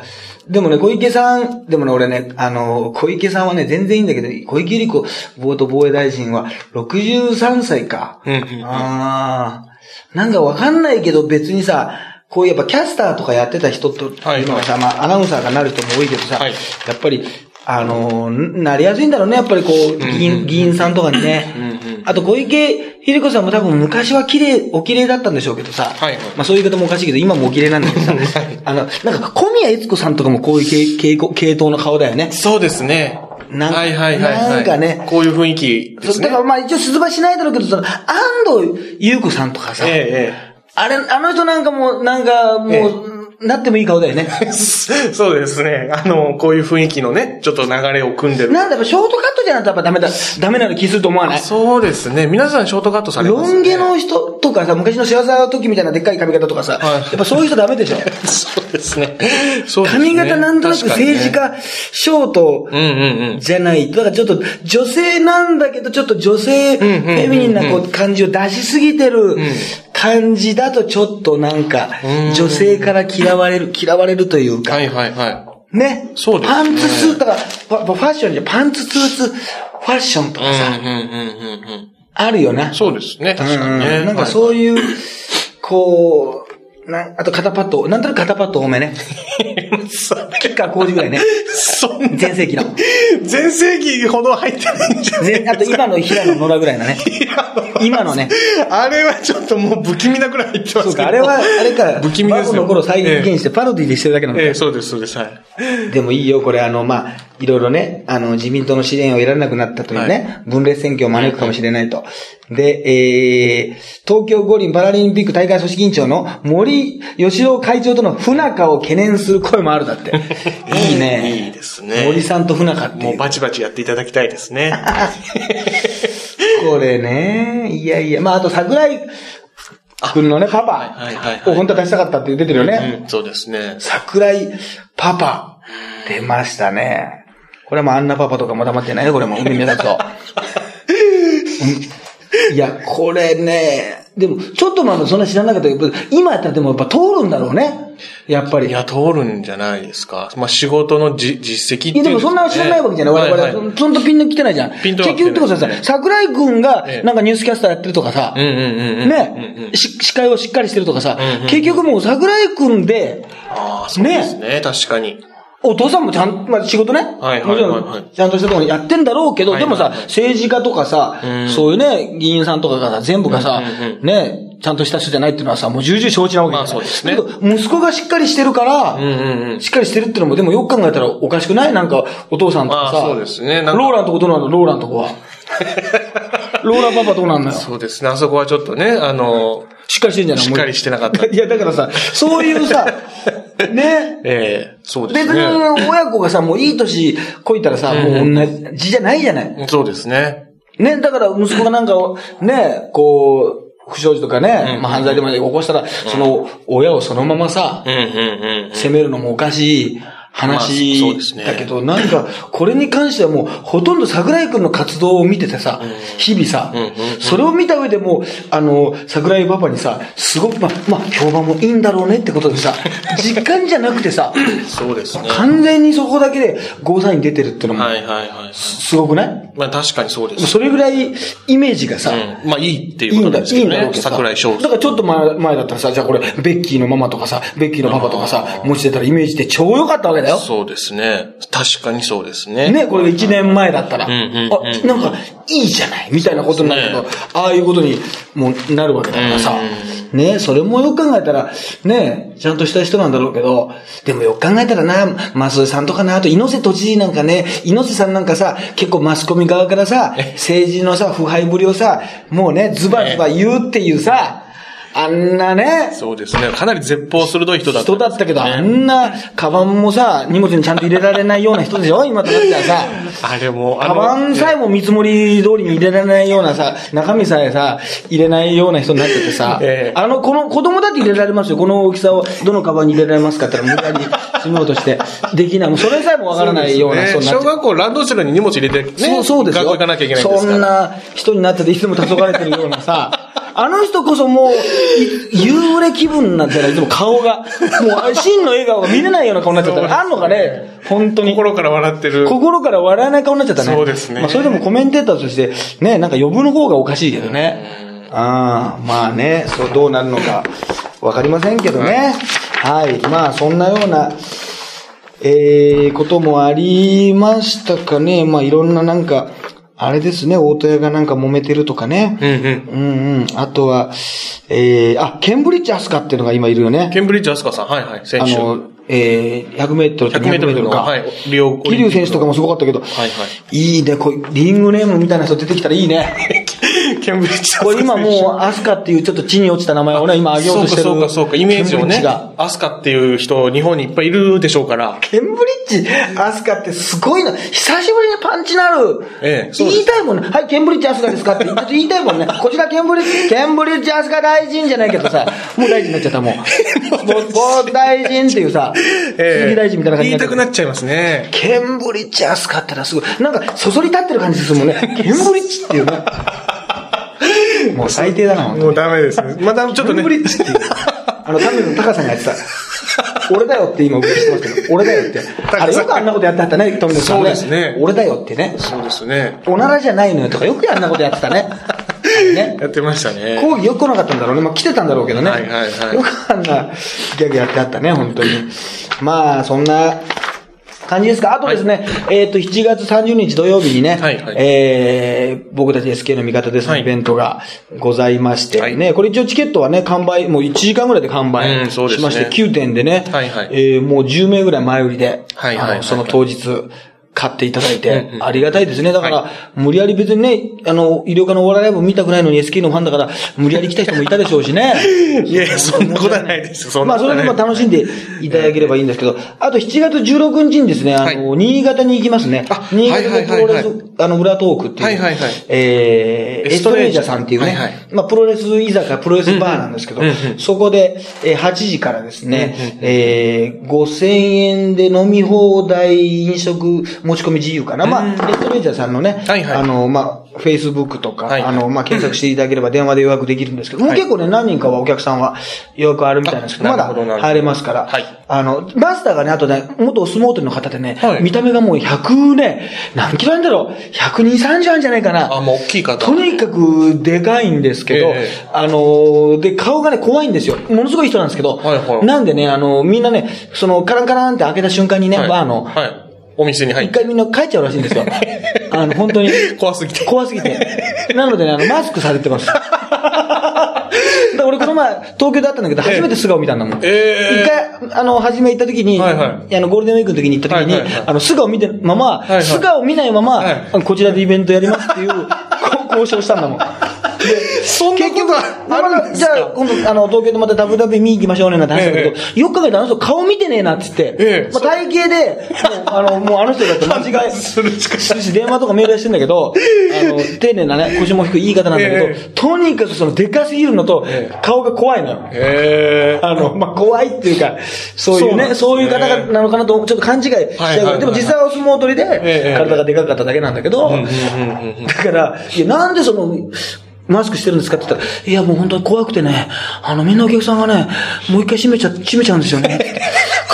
でもね、小池さん、でもね、俺ね、あの、小池さんはね、全然いいんだけど、小池百合子元防衛大臣は63歳か。うんうんああ。なんかわかんないけど、別にさ、こうやっぱキャスターとかやってた人と、はい今はさ、まあアナウンサーがなる人も多いけどさ、はいやっぱり、あのー、なりやすいんだろうね、やっぱりこう、議員、議員さんとかにね。うんうんあと、小池百合子さんも多分昔は綺麗、お綺麗だったんでしょうけどさ。はいはいまあそういう言い方もおかしいけど、今もお綺麗なんだけどさ。あの、なんか小宮悦子さんとかもこういう系系系統の顔だよね。そうですね。なんはいはいはいはい。なんかねこういう雰囲気ですね。そうだからまあ一応出馬しないだろうけど、その、安藤優子さんとかさ。ええあれ、あの人なんかもう、なんかもう、えなってもいい顔だよね。ええ。そうですね。あの、こういう雰囲気のね、ちょっと流れを組んでる。なんだやっぱショートカットじゃないとやっぱダメだ、ダメな気すると思わない？そうですね。皆さんショートカットされます、ね。ロン毛の人とかさ、昔の幸せの時みたいなでっかい髪型とかさ、はいやっぱそういう人ダメでしょ。そ うですね。そうですね。髪型なんとなく政治家、ショート。じゃないと、だからちょっと女性なんだけど、ちょっと女性、フェミニンなこう感じを出しすぎてる感じだとちょっとなんかうん、女性から嫌われる、嫌われるというか、はいはいはね。そうですねパンツスーツ、ファッションじゃ、パンツスーツ、ファッションとい。かさ、うんうんうんうんうん。あるよな。そうですね。確かにね。うんなんかう。そういう、こう、なあと肩パッド、なんとなく肩パッド多めね。キッカー工事ぐらいね。そんな、全盛期の。全盛期ほど入ってないんじゃないぜあと今の平野ノラぐらいのね。今のね。あれはちょっともう不気味なぐらい入ってますけど。そうか、あれは、あれか、不気味ですよの頃再現してパロディでしてるだけなのか。ええ、そうです、そうです。はい。でもいいよ、これあの、まあ、いろいろね、あの、自民党の支援を得られなくなったというね、分裂選挙を招くかもしれないと。で、えー、東京五輪パラリンピック大会組織委員長の森吉郎会長との不仲を懸念する声もあるだって。いいね。いいですね森さんと不仲って。もうバチバチやっていただきたいですね。これね、いやいや、まあ、あと桜井君のね、パはいはいはいパを本当は出したかったって出てるよね。うん、そうですね。桜井パパ、出ましたね。これもアンナパパとかも黙ってないね、これも。海目だと。うんいや、これね、でも、ちょっと前までそんな知らなかったけど、今やったらでもやっぱ通るんだろうね。やっぱり。いや、通るんじゃないですか。まあ、仕事のじ実績っていいや、でもそんな知らないわけじゃない。我々、はいはいそんなピンと来てないじゃん。ピンとは来てない結局ってことはさ、桜井くんがええなんかニュースキャスターやってるとかさ、うんうんうんうん。ね、し司会をしっかりしてるとかさうんうん、結局もう桜井くんで、ああ、そうですね。確かに。お父さんもちゃん、まあ仕事ね。はいはいはい。もちろん、ちゃんとしたところにやってんだろうけど、はいでもさ政治家とかさうん、そういうね、議員さんとかがさ、全部がさうんうんう、ね、ちゃんとした人じゃないっていうのはさ、もう重々承知なわけそうですね。だけど、息子がしっかりしてるからうん、うんうん。しっかりしてるってのも、でもよく考えたらおかしくない？なんか、お父さんとかさ。まあそうですね。ローランとこどうなの？ローランとこは。ローランパパどうなんだよ？そうですね。あそこはちょっとね、あの、しっかりしてんじゃない？しっかりしてなかった いや、だからさ、そういうさ、ね、ええそうです別にね。親子がさ、もういい年こいたらさ、もう同じじゃないじゃない？そうですね。ね、だから息子がなんかを、ね、こう、不祥事とかね、まあ犯罪でも起こしたら、その親をそのままさ。責めるのもおかしい話まあそうですねだけど、なんか、これに関してはもう、ほとんど桜井くんの活動を見ててさ、日々さ、うんうんうんそれを見た上でもう、あの、桜井パパにさ、すごく、まあ、まあ、評判もいいんだろうねってことでさ、実感じゃなくてさ、そうですね。完全にそこだけでゴーサイン出てるってのも、はいはいはい。すごくない？まあ確かにそうです。それぐらいイメージがさ、うん。まあいいっていいういんだ、ことですいいよね。んだろうけどさ。桜井翔だからちょっと前前だったらさ、じゃあこれ、ベッキーのママとかさ、ベッキーのパパとかさ、持ち出たらイメージって超良かったわけだよ。そうですね。確かにそうですね。ね、これ1年前だったら、んうんあ、なんか、いいじゃないみたいなことになるけど、そうでああいうことにもうなるわけだからさ、ね、それもよく考えたら、ね、ちゃんとした人なんだろうけど、でもよく考えたらな、増井さんとかな、あと猪瀬都知事なんかね、猪瀬さんなんかさ、結構マスコミ側からさ、政治のさ、腐敗ぶりをさ、もうね、ズバズバ言うっていうさ、あんなね、そうですね。かなり絶望鋭い人だった。人だったけど、あんな、カバンもさ、荷物にちゃんと入れられないような人でしょ？今となってはさ。あれも、あカバンさえも見積もり通りに入れられないようなさ、中身さえさ、入れないような人になっててさ、ええあの、この子供だって入れられますよ。この大きさをどのカバンに入れられますかって言ったら無理やり詰めようとして、できない。もうそれさえもわからないような人になっ小て学校ランドセルに荷物入れてね。そうそうですよ。学校行かなきゃいけないんですから。そんな人になってて、いつも黄昏れてるようなさ、あの人こそもう、い夕暮れ気分なんてない？つも顔が、もう真の笑顔が見れないような顔になっちゃったら、あんのかね、本当に。心から笑ってる。心から笑えない顔になっちゃったね。そうですねまあそれでもコメンテーターとして、ね、なんか呼ぶの方がおかしいけどね。ああ、まあね、そうどうなるのか、わかりませんけどね。はい。まあそんなような、えー、こともありましたかね。まあいろんななんか、あれですね、大戸屋がなんか揉めてるとかね。うんうん。うんうん。あとは、えー、あ、ケンブリッジアスカっていうのが今いるよね。ケンブリッジアスカさん、はいはい、選手。あの、えー、100メートルと100メートルの、か。はい、リオ桐生選手とかもすごかったけど、はいはい。いいね、こうリングネームみたいな人出てきたらいいね。ケンブリッジこれ今もう、アスカっていうちょっと地に落ちた名前をね、今挙げようとしてる。そうかそうかイメージをね。アスカっていう人、日本にいっぱいいるでしょうから。ケンブリッジ、アスカってすごいな。久しぶりにパンチなる。ええ言いたいもんね。はい、ケンブリッジアスカですかって。ちょっと言いたいもんね。こちらケンブリッジ、ケンブリッジアスカ大臣じゃないけどさ、もう大臣になっちゃったもん。もう、もう大臣っていうさ、鈴木大臣みたいな感じに言いたくなっちゃいますね。ケンブリッジアスカってのはすごい。なんか、そそり立ってる感じですもんね。ケンブリッジっていうね。もう最低だな、もうダメですね。またちょっとね。ブリッジっていう。あの、タミの高さんがやってた。俺だよって今、僕してますけど、俺だよって。あれよくあんなことやってはったね、トミノさんね。そうですね俺だよってね。そうですね。おならじゃないのよとか、よくあんなことやってたね。ね。やってましたね。講義よく来なかったんだろうね。まあ来てたんだろうけどね。はいはいはいよくあんなギャグやってあったね、本当に。まあ、そんな感じですか？あとですね、えっ、と、7月30日土曜日にね、はいはい。えー、僕たち SK の味方ですのはい。イベントがございまして、はい。ね、これ一応チケットはね、完売、もう1時間ぐらいで完売しまして、9点でね、はいはい。えーもう10名ぐらい前売りで、はいはいはい。あのその当日、買っていただいてありがたいですね。だから、は無理やり別にね、あの、医療科のお笑いライブ見たくないのに SK のファンだから、無理やり来た人もいたでしょうしね。いやそんなことはないですそんまあ、それでも楽しんでいただければいいんですけど、あと7月16日にですね、あの、は新潟に行きますね。あ。新潟でプロレス、あの、裏トークっていう、はいはいはい。えー、エストレージャー。さんっていうね、まあ、プロレス居酒屋、プロレスバーなんですけど、そこで、えー8時からですね、えー、5000円で飲み放題、飲食持ち込み自由かな。まあ、エストレージャーさんのね、はいはい。あの、まあ、Facebook とか、はいあの、まあ、検索していただければ電話で予約できるんですけど、もうはい結構ね、何人かはお客さんは予約あるみたいなんですけど、まだ入れますから、はい。あの、マスターがね、あとね、元お相撲取りの方でね、はい。見た目がもう100ね、何キロなんだろう、120、30あるんじゃないかな。あ、もう大きい方。とにかくでかいんですけど、ええ。あの、で、顔がね、怖いんですよ。ものすごい人なんですけど、はいはい。なんでね、あの、みんなね、その、カランカランって開けた瞬間にね、はい。バーの、はい。お店に入って。一回みんな帰っちゃうらしいんですよ。あの、本当に。怖すぎて。怖すぎて。なのでね、あの、マスクされてます。俺この前、東京で会ったんだけど、初めて素顔見たんだもん。ええ一回、あの、初め行った時に、はいはいあの、ゴールデンウィークの時に行った時に、はいはいはいあの、素顔見てまま、はいはい素顔見ないまま、こちらでイベントやりますっていう、こ交渉したんだもん。そんなことはあるんですか？じゃあ、今度、あの、東京でまた WW 見に行きましょうねなんて話したけど、えよく考えたらあの人顔見てねえなって言って、ええ。まあ、体型で、もう、あの、もうあの人だって間違い、するしし、電話とかメールはしてんだけど、あの、丁寧なね、腰も低い言い方なんだけど、ええ。とにかくその、でかすぎるのとええ、顔が怖いのよ。へあの、まあ、怖いっていうか、そういうね、そういう方がなのかなと、ちょっと勘違いしちゃうでも実際はお相撲取りでええ、体がでかかっただけなんだけど、だから、いや、なんでその、マスクしてるんですかって言ったら、いや、もう本当に怖くてね、あの、みんなお客さんがね、もう一回閉めちゃ、閉めちゃうんですよね。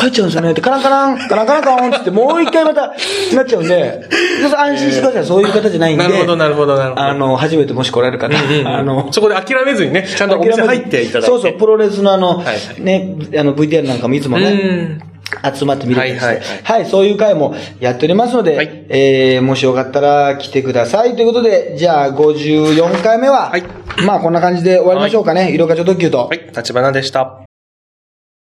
帰っちゃうんですよね。って、カランカラン、カランカランカランってって、もう一回また、なっちゃうんで、安心してください。そういう方じゃないんで。なるほどなるほどなるほどあの、初めてもし来られる方、あの、そこで諦めずにね、ちゃんとお店入っていただいて。そうそう、プロレスのあの、はいね、あの、VTR なんかもいつもうねん、集まってみるんですはいはいはい、そういう会もやっておりますので、はいえー、もしよかったら来てください。ということで、じゃあ54回目は、はいまあこんな感じで終わりましょうかね。色課長特急と。はい、立花でした。